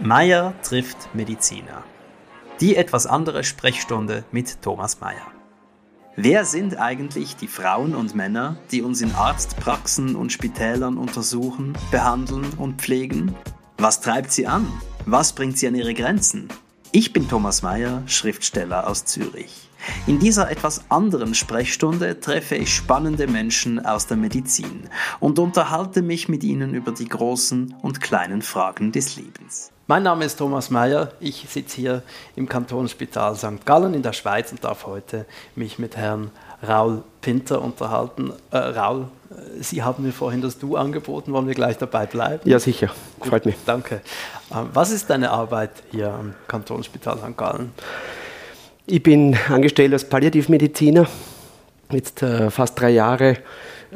Meier trifft Mediziner. Die etwas andere Sprechstunde mit Thomas Meier. Wer sind eigentlich die Frauen und Männer, die uns in Arztpraxen und Spitälern untersuchen, behandeln und pflegen? Was treibt sie an? Was bringt sie an ihre Grenzen? Ich bin Thomas Meier, Schriftsteller aus Zürich. In dieser etwas anderen Sprechstunde treffe ich spannende Menschen aus der Medizin und unterhalte mich mit ihnen über die großen und kleinen Fragen des Lebens. Mein Name ist Thomas Mayer. Ich sitze hier im Kantonsspital St. Gallen in der Schweiz und darf heute mich mit Herrn Raul Pinter unterhalten. Äh, Raul, äh, Sie haben mir vorhin das Du angeboten. Wollen wir gleich dabei bleiben? Ja, sicher. Freut mich. Danke. Äh, was ist deine Arbeit hier am Kantonsspital St. Gallen? Ich bin angestellt als Palliativmediziner, jetzt äh, fast drei Jahre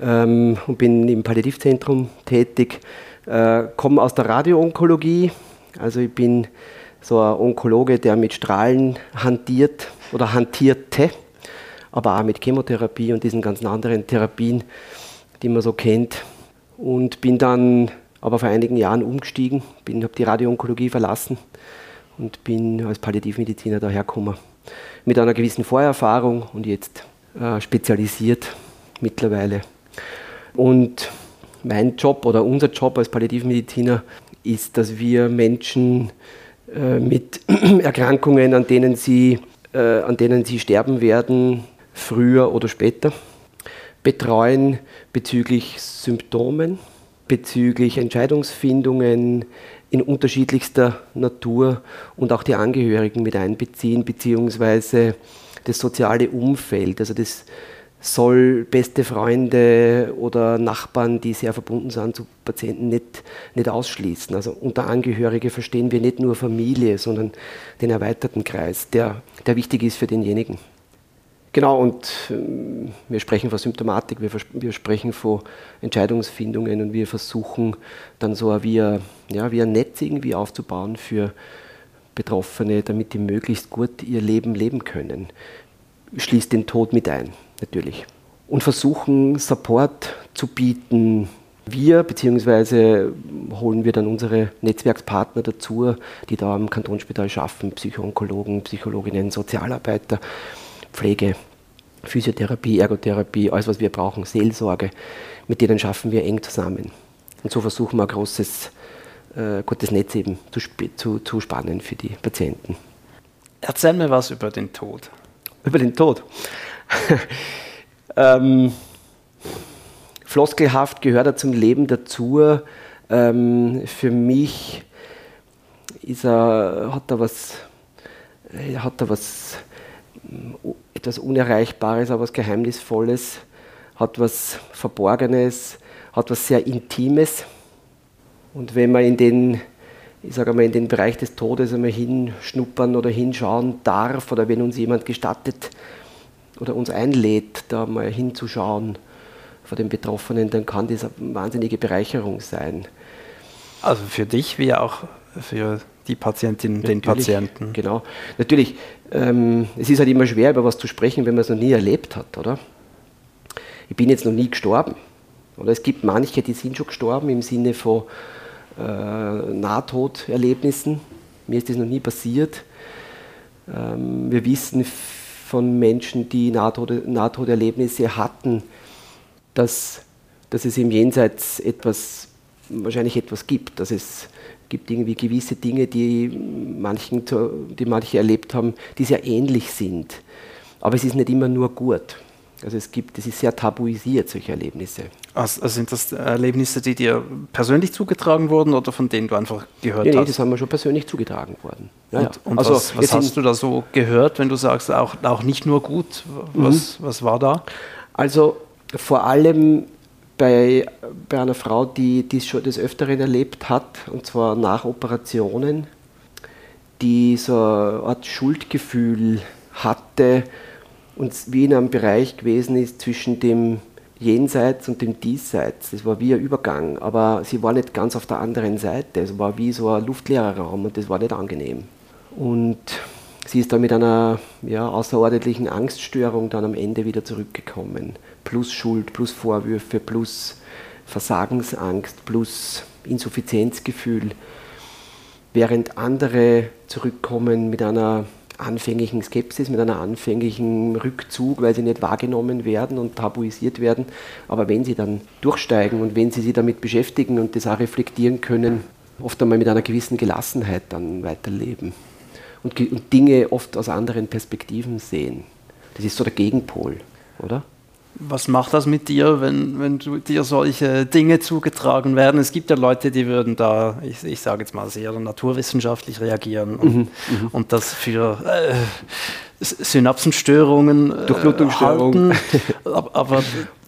ähm, und bin im Palliativzentrum tätig. Äh, komme aus der Radioonkologie, also ich bin so ein Onkologe, der mit Strahlen hantiert oder hantierte, aber auch mit Chemotherapie und diesen ganzen anderen Therapien, die man so kennt. Und bin dann aber vor einigen Jahren umgestiegen, habe die Radioonkologie verlassen und bin als Palliativmediziner dahergekommen. Mit einer gewissen Vorerfahrung und jetzt äh, spezialisiert mittlerweile. Und mein Job oder unser Job als Palliativmediziner ist, dass wir Menschen äh, mit Erkrankungen, an denen, sie, äh, an denen sie sterben werden, früher oder später, betreuen bezüglich Symptomen, bezüglich Entscheidungsfindungen in unterschiedlichster Natur und auch die Angehörigen mit einbeziehen, beziehungsweise das soziale Umfeld, also das soll beste Freunde oder Nachbarn, die sehr verbunden sind zu Patienten, nicht, nicht ausschließen. Also unter Angehörige verstehen wir nicht nur Familie, sondern den erweiterten Kreis, der, der wichtig ist für denjenigen. Genau, und ähm, wir sprechen von Symptomatik, wir, wir, sprechen von Entscheidungsfindungen und wir versuchen dann so wie ein, ja, wie ein Netz irgendwie aufzubauen für Betroffene, damit die möglichst gut ihr Leben leben können. Schließt den Tod mit ein natürlich. Und versuchen Support zu bieten. Wir, beziehungsweise holen wir dann unsere Netzwerkspartner dazu, die da am Kantonsspital schaffen, Psychoonkologen, Psychologinnen, Sozialarbeiter, Pflege, Physiotherapie, Ergotherapie, alles was wir brauchen, Seelsorge, mit denen schaffen wir eng zusammen. Und so versuchen wir ein großes, äh, gutes Netz eben zu, zu, zu spannen für die Patienten. Erzähl mir was über den Tod. Über den Tod. ähm, floskelhaft gehört er zum Leben dazu. Ähm, für mich ist er, hat er was, hat er was, etwas Unerreichbares, aber was Geheimnisvolles, hat was Verborgenes, hat was sehr Intimes. Und wenn man in den, ich sage mal, in den Bereich des Todes einmal hinschnuppern oder hinschauen darf, oder wenn uns jemand gestattet, oder uns einlädt, da mal hinzuschauen vor den Betroffenen, dann kann das eine wahnsinnige Bereicherung sein. Also für dich wie auch für die Patientinnen und den Patienten. Genau. Natürlich, ähm, es ist halt immer schwer, über was zu sprechen, wenn man es noch nie erlebt hat, oder? Ich bin jetzt noch nie gestorben. Oder es gibt manche, die sind schon gestorben im Sinne von äh, Nahtoderlebnissen. Mir ist das noch nie passiert. Ähm, wir wissen von Menschen, die Nahtod Nahtoderlebnisse hatten, dass, dass es im Jenseits etwas, wahrscheinlich etwas gibt, dass es gibt irgendwie gewisse Dinge, die, manchen, die manche erlebt haben, die sehr ähnlich sind. Aber es ist nicht immer nur gut. Also es gibt, es ist sehr tabuisiert, solche Erlebnisse. Also sind das Erlebnisse, die dir persönlich zugetragen wurden oder von denen du einfach gehört nee, hast? Nee, das haben mir schon persönlich zugetragen worden. Ja, und, ja. und also, was, was hast du da so gehört, wenn du sagst, auch, auch nicht nur gut? Was, mhm. was war da? Also vor allem bei, bei einer Frau, die dies schon des Öfteren erlebt hat, und zwar nach Operationen, die so eine Art Schuldgefühl hatte, und wie in einem Bereich gewesen ist zwischen dem Jenseits und dem Diesseits. Das war wie ein Übergang, aber sie war nicht ganz auf der anderen Seite. Es war wie so ein luftleerer Raum und das war nicht angenehm. Und sie ist dann mit einer ja, außerordentlichen Angststörung dann am Ende wieder zurückgekommen. Plus Schuld, plus Vorwürfe, plus Versagensangst, plus Insuffizienzgefühl. während andere zurückkommen mit einer anfänglichen Skepsis, mit einer anfänglichen Rückzug, weil sie nicht wahrgenommen werden und tabuisiert werden. Aber wenn sie dann durchsteigen und wenn sie sich damit beschäftigen und das auch reflektieren können, oft einmal mit einer gewissen Gelassenheit dann weiterleben und, und Dinge oft aus anderen Perspektiven sehen. Das ist so der Gegenpol, oder? Was macht das mit dir, wenn, wenn du, dir solche Dinge zugetragen werden? Es gibt ja Leute, die würden da, ich, ich sage jetzt mal, sehr naturwissenschaftlich reagieren und, mhm, mhm. und das für äh, Synapsenstörungen äh, Durchblutungsstörung. halten. aber, aber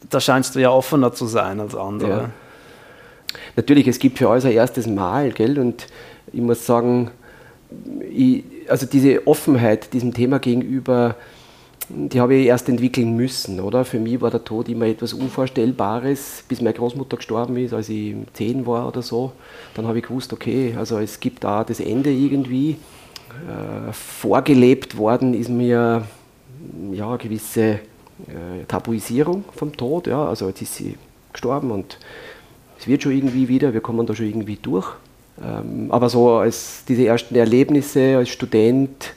da scheinst du ja offener zu sein als andere. Ja. Natürlich, es gibt für alles ein erstes Mal, gell? Und ich muss sagen, ich, also diese Offenheit diesem Thema gegenüber, die habe ich erst entwickeln müssen, oder? Für mich war der Tod immer etwas Unvorstellbares, bis meine Großmutter gestorben ist, als ich zehn war oder so. Dann habe ich gewusst, okay, also es gibt da das Ende irgendwie. Äh, vorgelebt worden ist mir ja eine gewisse äh, Tabuisierung vom Tod, ja. Also jetzt ist sie gestorben und es wird schon irgendwie wieder, wir kommen da schon irgendwie durch. Ähm, aber so als diese ersten Erlebnisse als Student,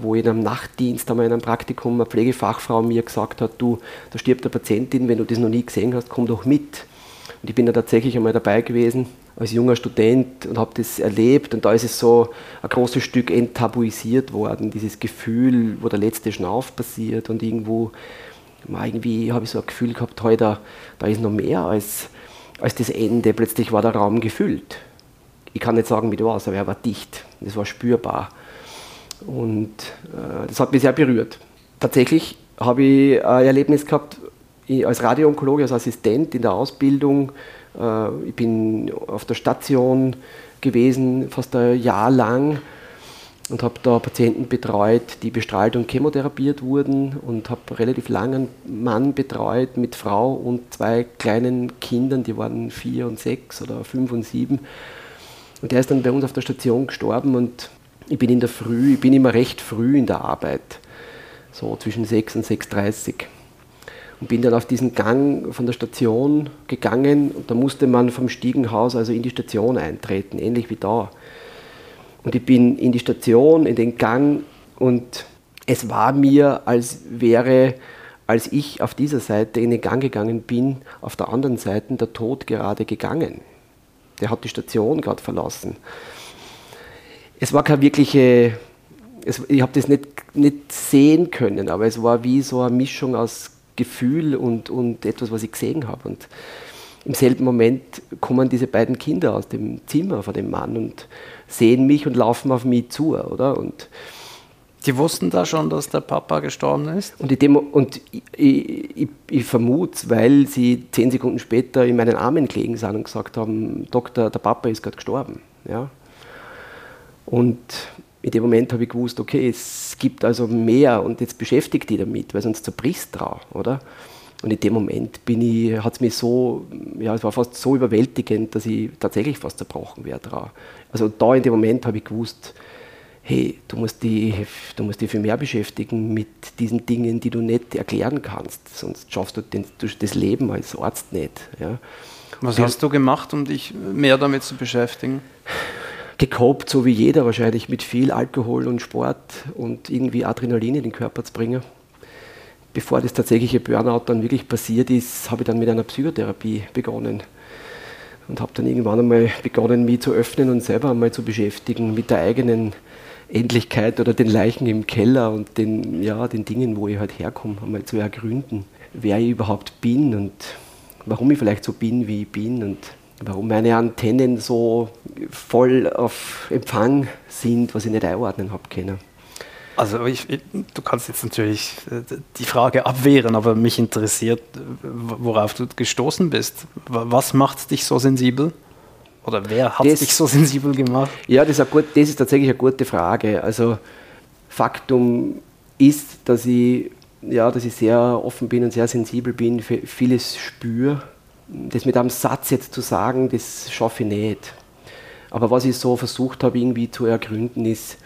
wo in einem Nachtdienst einmal in einem Praktikum eine Pflegefachfrau mir gesagt hat, du, da stirbt eine Patientin, wenn du das noch nie gesehen hast, komm doch mit. Und ich bin da tatsächlich einmal dabei gewesen als junger Student und habe das erlebt und da ist es so ein großes Stück enttabuisiert worden, dieses Gefühl, wo der letzte Schnauf passiert und irgendwo, irgendwie habe ich so ein Gefühl gehabt, heute, da, da ist noch mehr als, als das Ende. Plötzlich war der Raum gefüllt. Ich kann nicht sagen, wie du warst, aber er war dicht. Das war spürbar. Und äh, das hat mich sehr berührt. Tatsächlich habe ich ein Erlebnis gehabt als Radioonkologe, als Assistent in der Ausbildung. Äh, ich bin auf der Station gewesen, fast ein Jahr lang und habe da Patienten betreut, die bestrahlt und chemotherapiert wurden und habe relativ lange einen Mann betreut mit Frau und zwei kleinen Kindern, die waren vier und sechs oder fünf und sieben. Und der ist dann bei uns auf der Station gestorben und ich bin in der Früh, ich bin immer recht früh in der Arbeit, so zwischen 6 und 6.30 und bin dann auf diesen Gang von der Station gegangen und da musste man vom Stiegenhaus also in die Station eintreten, ähnlich wie da. Und ich bin in die Station, in den Gang und es war mir, als wäre, als ich auf dieser Seite in den Gang gegangen bin, auf der anderen Seite der Tod gerade gegangen. Der hat die Station gerade verlassen es war keine wirkliche, es, ich habe das nicht, nicht sehen können, aber es war wie so eine Mischung aus Gefühl und, und etwas, was ich gesehen habe. Und im selben Moment kommen diese beiden Kinder aus dem Zimmer von dem Mann und sehen mich und laufen auf mich zu, oder? Und die wussten da schon, dass der Papa gestorben ist? Und, ich, und ich, ich, ich vermute weil sie zehn Sekunden später in meinen Armen gelegen sind und gesagt haben, Doktor, der Papa ist gerade gestorben. Ja? Und in dem Moment habe ich gewusst, okay, es gibt also mehr und jetzt beschäftigt die damit, weil sonst zerbricht drauf, oder? Und in dem Moment hat es mich so, ja, es war fast so überwältigend, dass ich tatsächlich fast zerbrochen wäre drauf. Also da in dem Moment habe ich gewusst, hey, du musst, dich, du musst dich viel mehr beschäftigen mit diesen Dingen, die du nicht erklären kannst, sonst schaffst du den, das Leben als Arzt nicht. Ja. Was hast du gemacht, um dich mehr damit zu beschäftigen? Gekopt, so wie jeder wahrscheinlich, mit viel Alkohol und Sport und irgendwie Adrenalin in den Körper zu bringen. Bevor das tatsächliche Burnout dann wirklich passiert ist, habe ich dann mit einer Psychotherapie begonnen und habe dann irgendwann einmal begonnen, mich zu öffnen und selber einmal zu beschäftigen mit der eigenen Endlichkeit oder den Leichen im Keller und den, ja, den Dingen, wo ich halt herkomme, einmal zu ergründen, wer ich überhaupt bin und warum ich vielleicht so bin, wie ich bin und warum meine Antennen so voll auf Empfang sind, was ich nicht einordnen habe können. Also ich, du kannst jetzt natürlich äh, die Frage abwehren, aber mich interessiert, worauf du gestoßen bist. Was macht dich so sensibel? Oder wer hat das, dich so sensibel gemacht? Ja, das ist, gut, das ist tatsächlich eine gute Frage. Also Faktum ist, dass ich, ja, dass ich sehr offen bin und sehr sensibel bin, vieles spüre das mit einem Satz jetzt zu sagen, das schaffe ich nicht. Aber was ich so versucht habe, irgendwie zu ergründen, ist,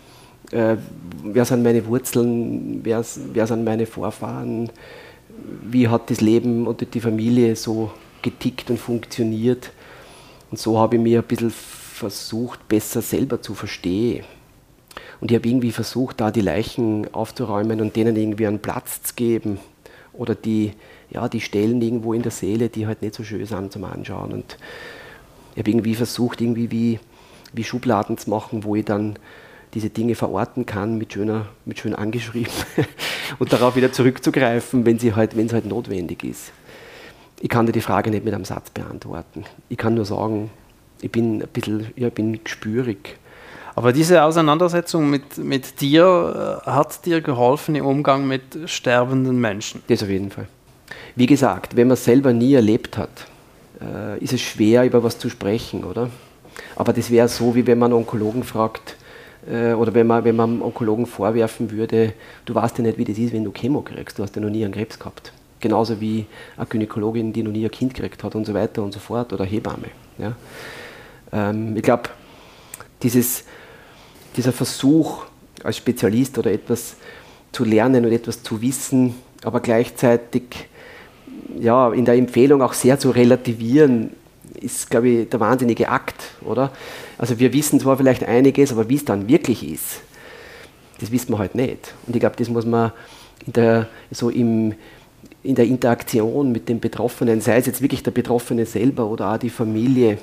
äh, wer sind meine Wurzeln, wer, wer sind meine Vorfahren, wie hat das Leben und die Familie so getickt und funktioniert. Und so habe ich mir ein bisschen versucht, besser selber zu verstehen. Und ich habe irgendwie versucht, da die Leichen aufzuräumen und denen irgendwie einen Platz zu geben. Oder die, ja, die Stellen irgendwo in der Seele, die halt nicht so schön sind zum Anschauen. Und ich habe irgendwie versucht, irgendwie wie, wie Schubladen zu machen, wo ich dann diese Dinge verorten kann, mit, schöner, mit schön angeschrieben und darauf wieder zurückzugreifen, wenn sie halt, wenn es halt notwendig ist. Ich kann dir die Frage nicht mit einem Satz beantworten. Ich kann nur sagen, ich bin ein bisschen, ja, bin gespürig. Aber diese Auseinandersetzung mit, mit dir äh, hat dir geholfen im Umgang mit sterbenden Menschen? Das auf jeden Fall. Wie gesagt, wenn man es selber nie erlebt hat, äh, ist es schwer, über was zu sprechen, oder? Aber das wäre so, wie wenn man einen Onkologen fragt, äh, oder wenn man, wenn man einem Onkologen vorwerfen würde, du weißt ja nicht, wie das ist, wenn du Chemo kriegst, du hast ja noch nie einen Krebs gehabt. Genauso wie eine Gynäkologin, die noch nie ein Kind gekriegt hat und so weiter und so fort, oder Hebamme. Ja? Ähm, ich glaube, dieser Versuch als Spezialist oder etwas zu lernen und etwas zu wissen, aber gleichzeitig ja, in der Empfehlung auch sehr zu relativieren, ist, glaube ich, der wahnsinnige Akt, oder? Also wir wissen zwar vielleicht einiges, aber wie es dann wirklich ist, das wissen wir halt nicht. Und ich glaube, das muss man in der, so im, in der Interaktion mit dem Betroffenen, sei es jetzt wirklich der Betroffene selber oder auch die Familie,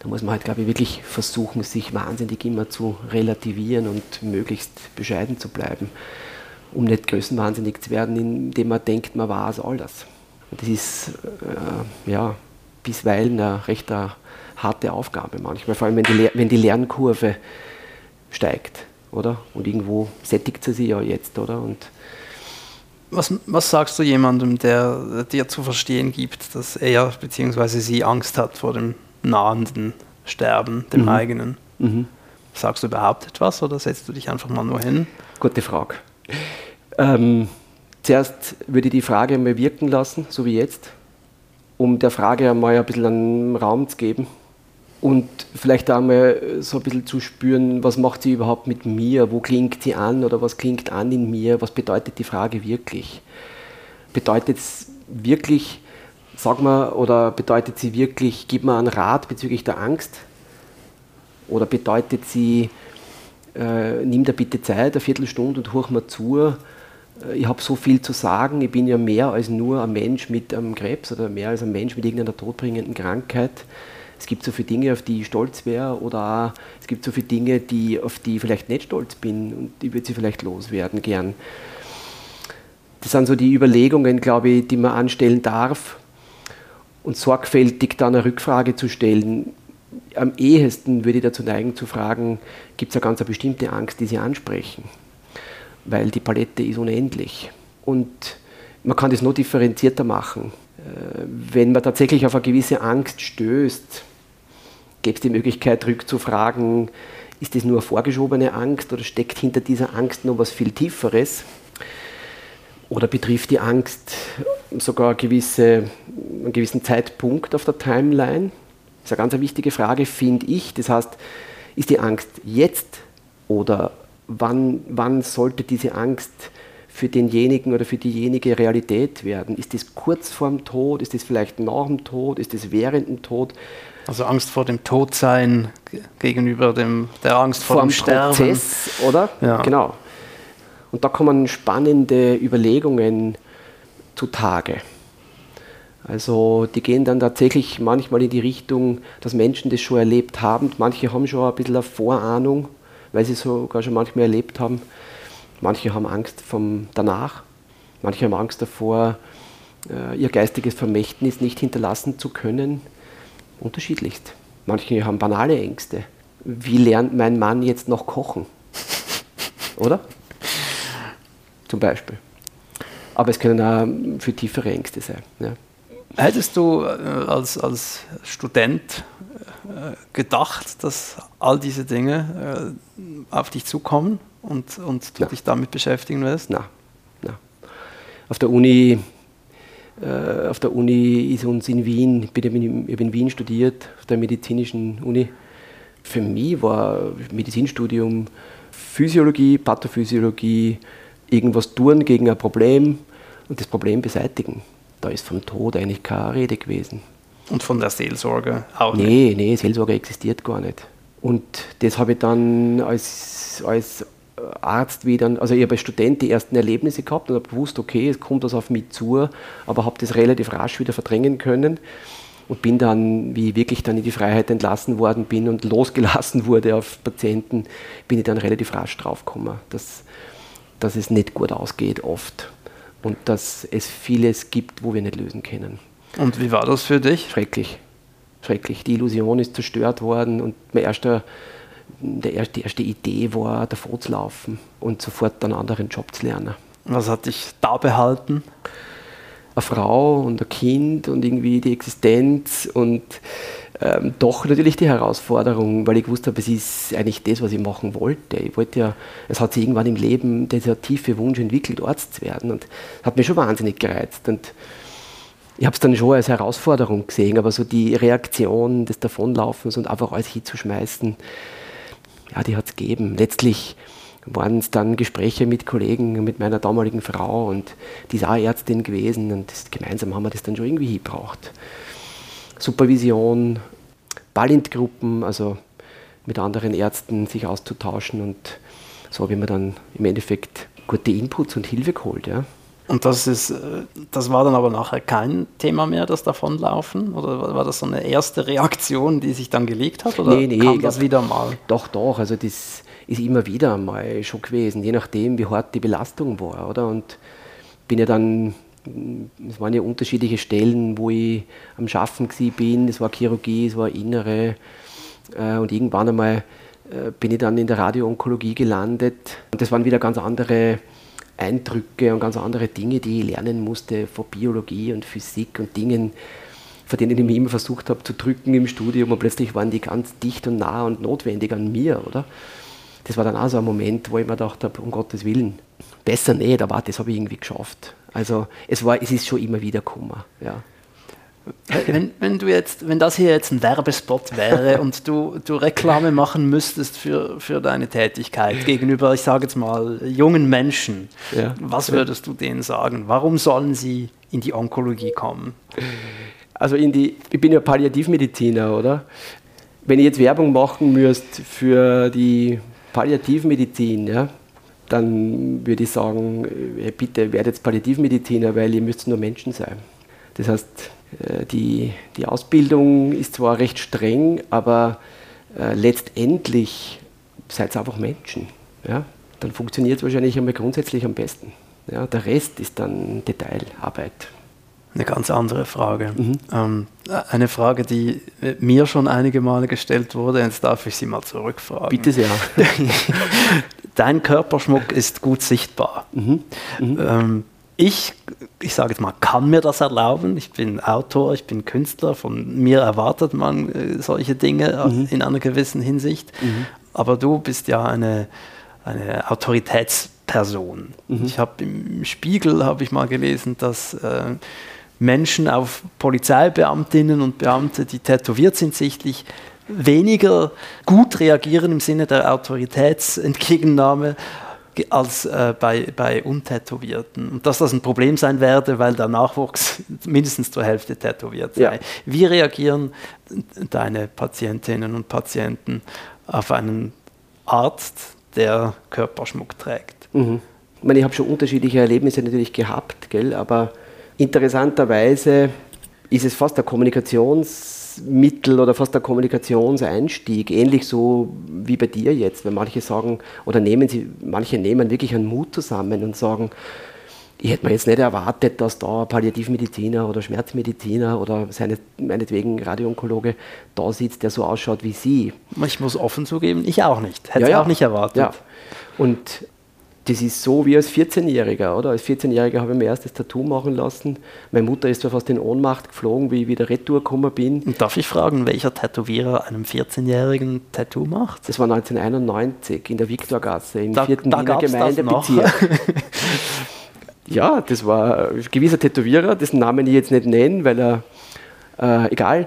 da muss man halt, glaube ich, wirklich versuchen, sich wahnsinnig immer zu relativieren und möglichst bescheiden zu bleiben, um nicht größenwahnsinnig zu werden, indem man denkt, man war es alles. Und das ist äh, ja, bisweilen eine recht eine harte Aufgabe manchmal, vor allem wenn die, wenn die Lernkurve steigt, oder? Und irgendwo sättigt sie sich ja jetzt, oder? Und was, was sagst du jemandem, der dir zu verstehen gibt, dass er bzw. sie Angst hat vor dem nahenden Sterben, dem mhm. eigenen? Mhm. Sagst du überhaupt etwas oder setzt du dich einfach mal nur hin? Gute Frage. Ähm, zuerst würde ich die Frage mal wirken lassen, so wie jetzt, um der Frage einmal ein bisschen einen Raum zu geben und vielleicht einmal so ein bisschen zu spüren, was macht sie überhaupt mit mir, wo klingt sie an oder was klingt an in mir, was bedeutet die Frage wirklich? Bedeutet es wirklich, sag mal, oder bedeutet sie wirklich, gib mir einen Rat bezüglich der Angst? Oder bedeutet sie, äh, nimm dir bitte Zeit, eine Viertelstunde und hoch mir zu, äh, ich habe so viel zu sagen, ich bin ja mehr als nur ein Mensch mit einem Krebs oder mehr als ein Mensch mit irgendeiner todbringenden Krankheit es gibt so viele Dinge, auf die ich stolz wäre oder auch, es gibt so viele Dinge, die, auf die ich vielleicht nicht stolz bin und die würde sie vielleicht loswerden gern. Das sind so die Überlegungen, glaube ich, die man anstellen darf und sorgfältig dann eine Rückfrage zu stellen. Am ehesten würde ich dazu neigen zu fragen, gibt es eine ganz eine bestimmte Angst, die Sie ansprechen? Weil die Palette ist unendlich. Und man kann das noch differenzierter machen. Äh, wenn man tatsächlich auf eine gewisse Angst stößt, gäbe es die Möglichkeit, rückzufragen, ist das nur vorgeschobene Angst oder steckt hinter dieser Angst noch was viel Tieferes? Oder betrifft die Angst sogar gewisse, einen gewissen Zeitpunkt auf der Timeline? Das ist eine ganz wichtige Frage, finde ich. Das heißt, ist die Angst jetzt oder wann, wann sollte diese Angst für denjenigen oder für diejenige Realität werden? Ist das kurz vorm Tod? Ist das vielleicht nach dem Tod? Ist das während dem Tod? Also Angst vor dem Todsein gegenüber dem, der Angst vor, vor dem Sterben. Prozess, oder? Ja. Genau. Und da kommen spannende Überlegungen zutage. Also die gehen dann tatsächlich manchmal in die Richtung, dass Menschen das schon erlebt haben. Manche haben schon ein bisschen eine Vorahnung, weil sie es sogar schon manchmal erlebt haben. Manche haben Angst vom danach. Manche haben Angst davor, äh, ihr geistiges Vermächtnis nicht hinterlassen zu können unterschiedlichst. Manche haben banale Ängste. Wie lernt mein Mann jetzt noch kochen? Oder? Zum Beispiel. Aber es können auch viel tiefere Ängste sein. Ja. Hättest du äh, als, als Student äh, gedacht, dass all diese Dinge äh, auf dich zukommen und, und du ja. dich damit beschäftigen wirst? Nein. Nein. Auf der Uni auf der Uni ist uns in Wien, ich, bin, ich habe in Wien studiert, auf der medizinischen Uni. Für mich war Medizinstudium Physiologie, Pathophysiologie, irgendwas tun gegen ein Problem und das Problem beseitigen. Da ist vom Tod eigentlich keine Rede gewesen. Und von der Seelsorge auch nicht? Nee, nee, Seelsorge existiert gar nicht. Und das habe ich dann als, als Arzt wie dann, also ich habe als Student die ersten Erlebnisse gehabt und habe gewusst, okay, es kommt das auf mich zu, aber habe das relativ rasch wieder verdrängen können und bin dann, wie ich wirklich dann in die Freiheit entlassen worden bin und losgelassen wurde auf Patienten, bin ich dann relativ rasch draufgekommen, dass, dass es nicht gut ausgeht oft und dass es vieles gibt, wo wir nicht lösen können. Und wie war das für dich? Schrecklich. Schrecklich. Die Illusion ist zerstört worden und mein erster der erste, die erste Idee war, davor zu laufen und sofort einen anderen Job zu lernen. Was hat dich da behalten? Eine Frau und ein Kind und irgendwie die Existenz und ähm, doch natürlich die Herausforderung, weil ich gewusst habe, es ist eigentlich das, was ich machen wollte. Ich wollte ja, es hat sich irgendwann im Leben dieser tiefe Wunsch entwickelt, Arzt zu werden und hat mich schon wahnsinnig gereizt. Und ich habe es dann schon als Herausforderung gesehen, aber so die Reaktion des Davonlaufens und einfach alles hinzuschmeißen, ja, die hat es gegeben. Letztlich waren es dann Gespräche mit Kollegen, mit meiner damaligen Frau und die ist auch Ärztin gewesen und das, gemeinsam haben wir das dann schon irgendwie gebraucht. Supervision, Ballintgruppen, also mit anderen Ärzten sich auszutauschen und so habe ich mir dann im Endeffekt gute Inputs und Hilfe geholt. Ja. Und das, ist, äh, das war dann aber nachher kein Thema mehr, das Davonlaufen? Oder war das so eine erste Reaktion, die sich dann gelegt hat? Oder nee, nee, kam das wieder mal? Doch, doch. Also das ist immer wieder mal schon gewesen, je nachdem, wie hart die Belastung war. Oder? Und bin ja dann, es waren ja unterschiedliche Stellen, wo ich am Schaffen bin. Es war Chirurgie, es war Innere. Äh, und irgendwann einmal äh, bin ich dann in der Radioonkologie gelandet. Und das waren wieder ganz andere Eindrücke und ganz andere Dinge, die ich lernen musste von Biologie und Physik und Dingen, von denen ich mich immer versucht habe zu drücken im Studium und plötzlich waren die ganz dicht und nah und notwendig an mir, oder? Das war dann auch so ein Moment, wo ich mir gedacht habe, um Gottes Willen, besser nicht, aber das habe ich irgendwie geschafft. Also es, war, es ist schon immer wieder gekommen, ja. Wenn, wenn, du jetzt, wenn das hier jetzt ein Werbespot wäre und du, du Reklame machen müsstest für, für deine Tätigkeit gegenüber, ich sage jetzt mal, jungen Menschen, ja. was würdest du denen sagen? Warum sollen sie in die Onkologie kommen? Also in die, ich bin ja Palliativmediziner, oder? Wenn ich jetzt Werbung machen müsste für die Palliativmedizin, ja, dann würde ich sagen, hey, bitte werdet Palliativmediziner, weil ihr müsst nur Menschen sein. Das heißt, äh, die, die Ausbildung ist zwar recht streng, aber äh, letztendlich seid ihr einfach Menschen. Ja? Dann funktioniert es wahrscheinlich einmal grundsätzlich am besten. Ja? Der Rest ist dann Detailarbeit. Eine ganz andere Frage. Mhm. Ähm, eine Frage, die mir schon einige Male gestellt wurde, jetzt darf ich Sie mal zurückfragen. Bitte sehr. Dein Körperschmuck ist gut sichtbar. Mhm. Mhm. Ähm, ich, ich sage jetzt mal, kann mir das erlauben. Ich bin Autor, ich bin Künstler, von mir erwartet man äh, solche Dinge mhm. in einer gewissen Hinsicht. Mhm. Aber du bist ja eine, eine Autoritätsperson. Mhm. Ich habe im Spiegel habe ich mal gelesen, dass äh, Menschen auf Polizeibeamtinnen und Beamte, die tätowiert sind, sichtlich weniger gut reagieren im Sinne der Autoritätsentgegennahme als äh, bei, bei Untätowierten. Und dass das ein Problem sein werde, weil der Nachwuchs mindestens zur Hälfte tätowiert sei. Ja. Wie reagieren deine Patientinnen und Patienten auf einen Arzt, der Körperschmuck trägt? Mhm. Ich meine, ich habe schon unterschiedliche Erlebnisse natürlich gehabt, gell? aber interessanterweise ist es fast der Kommunikations- Mittel oder fast der Kommunikationseinstieg, ähnlich so wie bei dir jetzt, wenn manche sagen, oder nehmen sie, manche nehmen wirklich einen Mut zusammen und sagen, ich hätte mir jetzt nicht erwartet, dass da Palliativmediziner oder Schmerzmediziner oder seine, meinetwegen Radioonkologe da sitzt, der so ausschaut wie Sie. Ich muss offen zugeben, ich auch nicht. Hätte ja, ja. auch nicht erwartet. Ja. Und das ist so wie als 14-Jähriger, oder? Als 14-Jähriger habe ich mir erst das Tattoo machen lassen. Meine Mutter ist zwar fast in Ohnmacht geflogen, wie ich wieder retour gekommen bin. Und darf ich fragen, welcher Tätowierer einem 14-Jährigen Tattoo macht? Das war 1991 in der Viktorgasse im da, vierten da Wiener Gemeindebezirk. ja, das war ein gewisser Tätowierer, dessen Namen ich jetzt nicht nenne, weil er, äh, egal.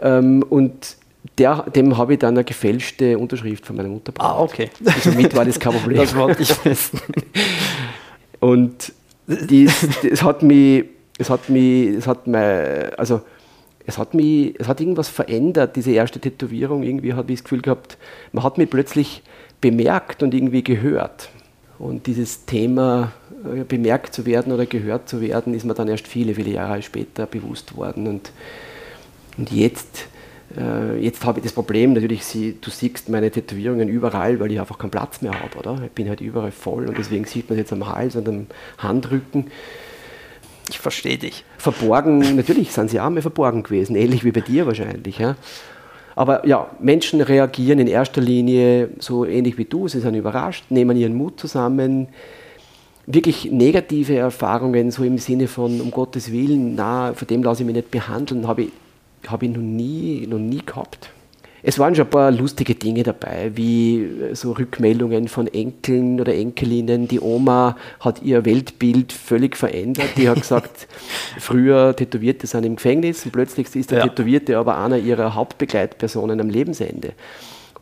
Ähm, und der, dem habe ich dann eine gefälschte Unterschrift von meiner Mutter gebracht. Ah, okay. Somit war das kein Problem. Das wollte ich wissen. Und es hat mich, es hat mich, es hat mir, also es hat mich, es hat irgendwas verändert, diese erste Tätowierung. Irgendwie habe ich das Gefühl gehabt, man hat mich plötzlich bemerkt und irgendwie gehört. Und dieses Thema, äh, bemerkt zu werden oder gehört zu werden, ist mir dann erst viele, viele Jahre später bewusst worden. Und, und jetzt, jetzt habe ich das Problem, natürlich, sie, du siehst meine Tätowierungen überall, weil ich einfach keinen Platz mehr habe, oder? Ich bin halt überall voll und deswegen sieht man es jetzt am Hals und am Handrücken. Ich verstehe dich. Verborgen, natürlich sind sie auch mal verborgen gewesen, ähnlich wie bei dir wahrscheinlich. Ja. Aber ja, Menschen reagieren in erster Linie so ähnlich wie du, sie sind überrascht, nehmen ihren Mut zusammen. Wirklich negative Erfahrungen, so im Sinne von, um Gottes Willen, na, von dem lasse ich mich nicht behandeln, habe ich, hab ich noch, nie, noch nie gehabt. Es waren schon ein paar lustige Dinge dabei, wie äh, so Rückmeldungen von Enkeln oder Enkelinnen. Die Oma hat ihr Weltbild völlig verändert. Die hat gesagt, früher Tätowierte sind im Gefängnis und plötzlich ist der ja. Tätowierte aber einer ihrer Hauptbegleitpersonen am Lebensende.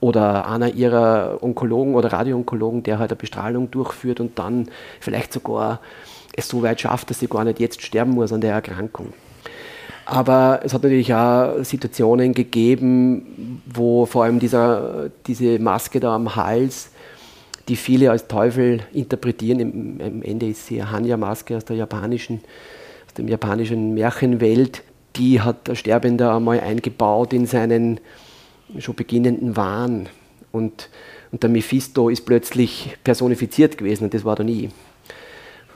Oder einer ihrer Onkologen oder Radioonkologen, der halt eine Bestrahlung durchführt und dann vielleicht sogar es so weit schafft, dass sie gar nicht jetzt sterben muss an der Erkrankung. Aber es hat natürlich auch Situationen gegeben, wo vor allem dieser, diese Maske da am Hals, die viele als Teufel interpretieren, am Ende ist sie eine Hanya-Maske aus der japanischen, aus der japanischen Märchenwelt, die hat der Sterbende einmal eingebaut in seinen schon beginnenden Wahn. Und, und der Mephisto ist plötzlich personifiziert gewesen und das war da nie.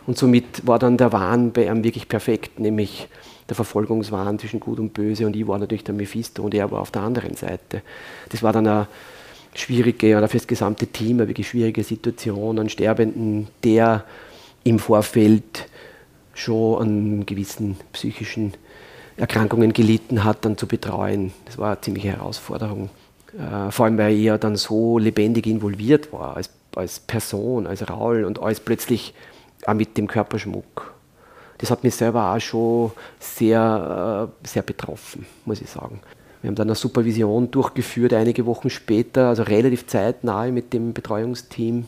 Und somit war dann der Wahn bei ihm wirklich perfekt, nämlich der Verfolgungswahn zwischen Gut und Böse und ich war natürlich der Mephisto und er war auf der anderen Seite. Das war dann eine schwierige, oder für das gesamte Team eine wirklich schwierige Situation, einen Sterbenden, der im Vorfeld schon an gewissen psychischen Erkrankungen gelitten hat, dann zu betreuen. Das war eine ziemliche Herausforderung. Äh, vor allem, weil er dann so lebendig involviert war, als, als Person, als Raul und alles plötzlich auch mit dem Körperschmuck das hat mich selber auch schon sehr, äh, sehr betroffen, muss ich sagen. Wir haben dann eine Supervision durchgeführt, einige Wochen später, also relativ zeitnah mit dem Betreuungsteam.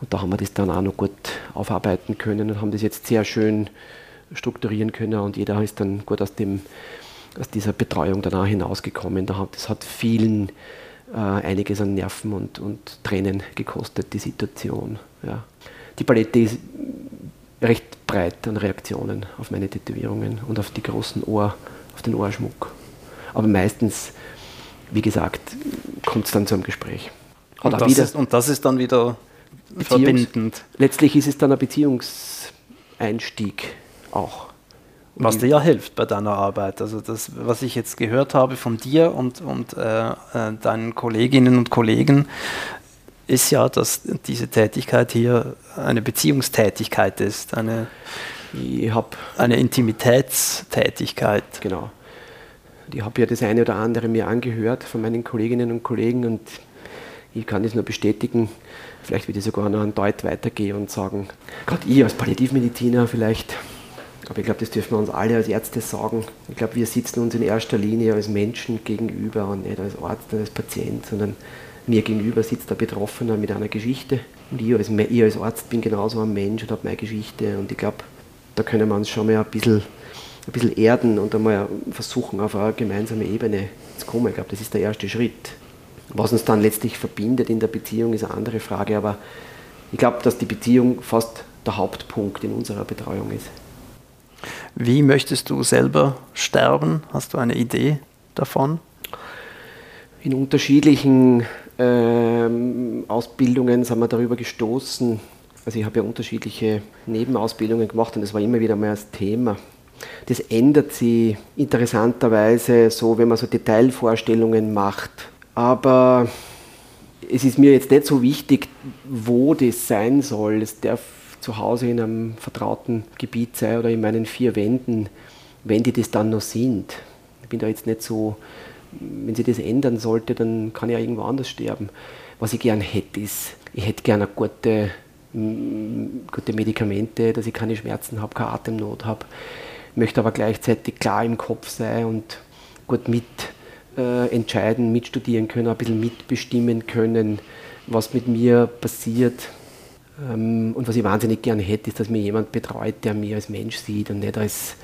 Und da haben wir das dann auch noch gut aufarbeiten können und haben das jetzt sehr schön strukturieren können und jeder ist dann gut aus, dem, aus dieser Betreuung danach hinausgekommen. Das hat vielen äh, einiges an Nerven und, und Tränen gekostet, die Situation. Ja. Die Palette ist recht breit an Reaktionen auf meine Tätowierungen und auf die großen Ohr, auf den Ohrschmuck. Aber meistens, wie gesagt, kommt es dann zu einem Gespräch. Und das, ist, und das, ist, dann wieder verbindend. Letztlich ist es dann ein Beziehungseinstieg auch. Was dir ja hilft bei deiner Arbeit. Also das, was ich jetzt gehört habe von dir und, und äh, äh deinen Kolleginnen und Kollegen, ist ja, dass diese Tätigkeit hier eine Beziehungstätigkeit ist, eine, eine Intimitätstätigkeit. Genau. Ich habe ja das eine oder andere mir angehört von meinen Kolleginnen und Kollegen und ich kann das nur bestätigen. Vielleicht würde ich sogar noch einen Deut weitergehen und sagen, gerade ich als Palliativmediziner vielleicht, aber ich glaube, das dürfen wir uns alle als Ärzte sagen. Ich glaube, wir sitzen uns in erster Linie als Menschen gegenüber und nicht als Arzt als Patient, sondern mir gegenüber sitzt der Betroffene mit einer Geschichte und ich als, ich als Arzt bin genauso ein Mensch und habe meine Geschichte und ich glaube, da können wir uns schon mal ein bisschen, ein bisschen erden und einmal versuchen, auf eine gemeinsame Ebene zu kommen. Ich glaube, das ist der erste Schritt. Was uns dann letztlich verbindet in der Beziehung, ist eine andere Frage, aber ich glaube, dass die Beziehung fast der Hauptpunkt in unserer Betreuung ist. Wie möchtest du selber sterben? Hast du eine Idee davon? In unterschiedlichen ähm, Ausbildungen sind wir darüber gestoßen. Also ich habe ja unterschiedliche Nebenausbildungen gemacht und das war immer wieder mal das Thema. Das ändert sich interessanterweise so, wenn man so Detailvorstellungen macht. Aber es ist mir jetzt nicht so wichtig, wo das sein soll. Es darf zu Hause in einem vertrauten Gebiet sein oder in meinen vier Wänden, wenn die das dann noch sind. Ich bin da jetzt nicht so wenn sich das ändern sollte, dann kann ich ja irgendwo anders sterben. Was ich gern hätte, ist, ich hätte gerne gute, gute Medikamente, dass ich keine Schmerzen habe, keine Atemnot habe, möchte aber gleichzeitig klar im Kopf sein und gut mit äh, mitstudieren können, ein bisschen mitbestimmen können, was mit mir passiert. Ähm, und was ich wahnsinnig gerne hätte, ist, dass mir jemand betreut, der mich als Mensch sieht und nicht als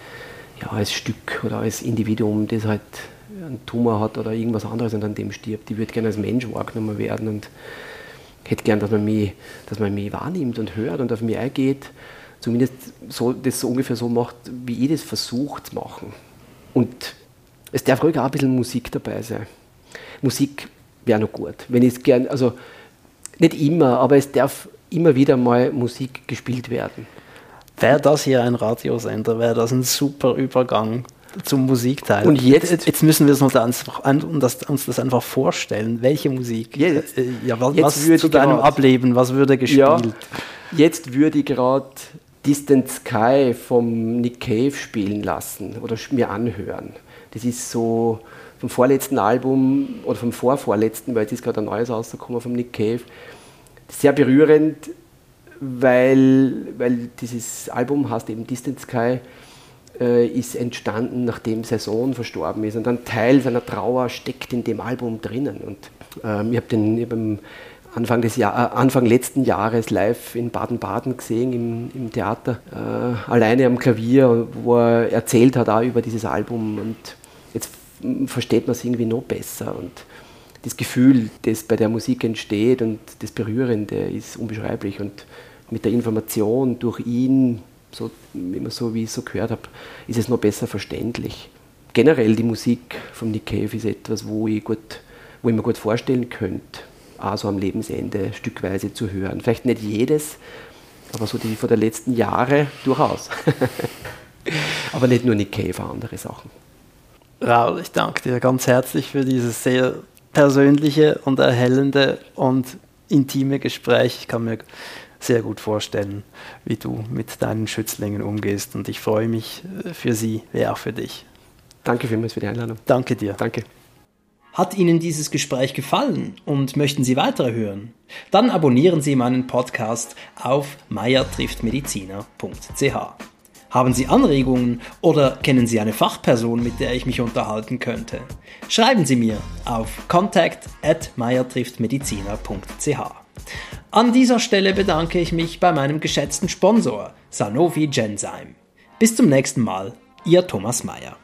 ja, als Stück oder als Individuum, das halt einen Tumor hat oder irgendwas anderes und an dem stirbt. Ich würde gerne als Mensch wahrgenommen werden und hätte gern, dass man mich, dass man mich wahrnimmt und hört und auf mich eingeht. Zumindest so, das so ungefähr so macht, wie ich das versuche zu machen. Und es darf ruhig auch ein bisschen Musik dabei sein. Musik wäre noch gut. Wenn ich es gern, also nicht immer, aber es darf immer wieder mal Musik gespielt werden. Wäre das hier ein Radiosender, wäre das ein super Übergang zum Musikteil. Und jetzt, jetzt müssen wir uns das, uns das einfach vorstellen. Welche Musik? Jetzt, äh, ja, was, was zu deinem grad, Ableben, was würde gespielt? Ja, jetzt würde ich gerade Distant Sky vom Nick Cave spielen lassen oder mir anhören. Das ist so vom vorletzten Album oder vom vorvorletzten, weil jetzt ist gerade ein neues rausgekommen vom Nick Cave. Sehr berührend, weil, weil dieses Album heißt eben Distant Sky äh, ist entstanden, nachdem sein Sohn verstorben ist. Und ein Teil seiner Trauer steckt in dem Album drinnen. Und ähm, ich habe den ich hab Anfang, des Jahr, äh, Anfang letzten Jahres live in Baden-Baden gesehen, im, im Theater, äh, alleine am Klavier, wo er erzählt hat auch über dieses Album. Und jetzt versteht man es irgendwie noch besser. Und das Gefühl, das bei der Musik entsteht und das Berührende ist unbeschreiblich. Und mit der Information durch ihn so, immer so, wie ich es so gehört habe, ist es noch besser verständlich. Generell die Musik von Nick Cave ist etwas, wo ich, gut, wo ich mir gut vorstellen könnte, auch so am Lebensende stückweise zu hören. Vielleicht nicht jedes, aber so die von der letzten Jahre durchaus. aber nicht nur Nick Cave, auch andere Sachen. Raul, ich danke dir ganz herzlich für dieses sehr persönliche und erhellende und intime Gespräch. Ich kann mir sehr gut vorstellen, wie du mit deinen Schützlingen umgehst. Und ich freue mich äh, für sie, wie auch für dich. Danke vielmals für die Einladung. Danke dir. Danke. Hat Ihnen dieses Gespräch gefallen und möchten Sie weitere hören? Dann abonnieren Sie meinen Podcast auf meiertrifftmediziner.ch. Haben Sie Anregungen oder kennen Sie eine Fachperson, mit der ich mich unterhalten könnte? Schreiben Sie mir auf contact at meiertrifftmediziner.ch. An dieser Stelle bedanke ich mich bei meinem geschätzten Sponsor Sanofi Genzyme. Bis zum nächsten Mal, Ihr Thomas Mayer.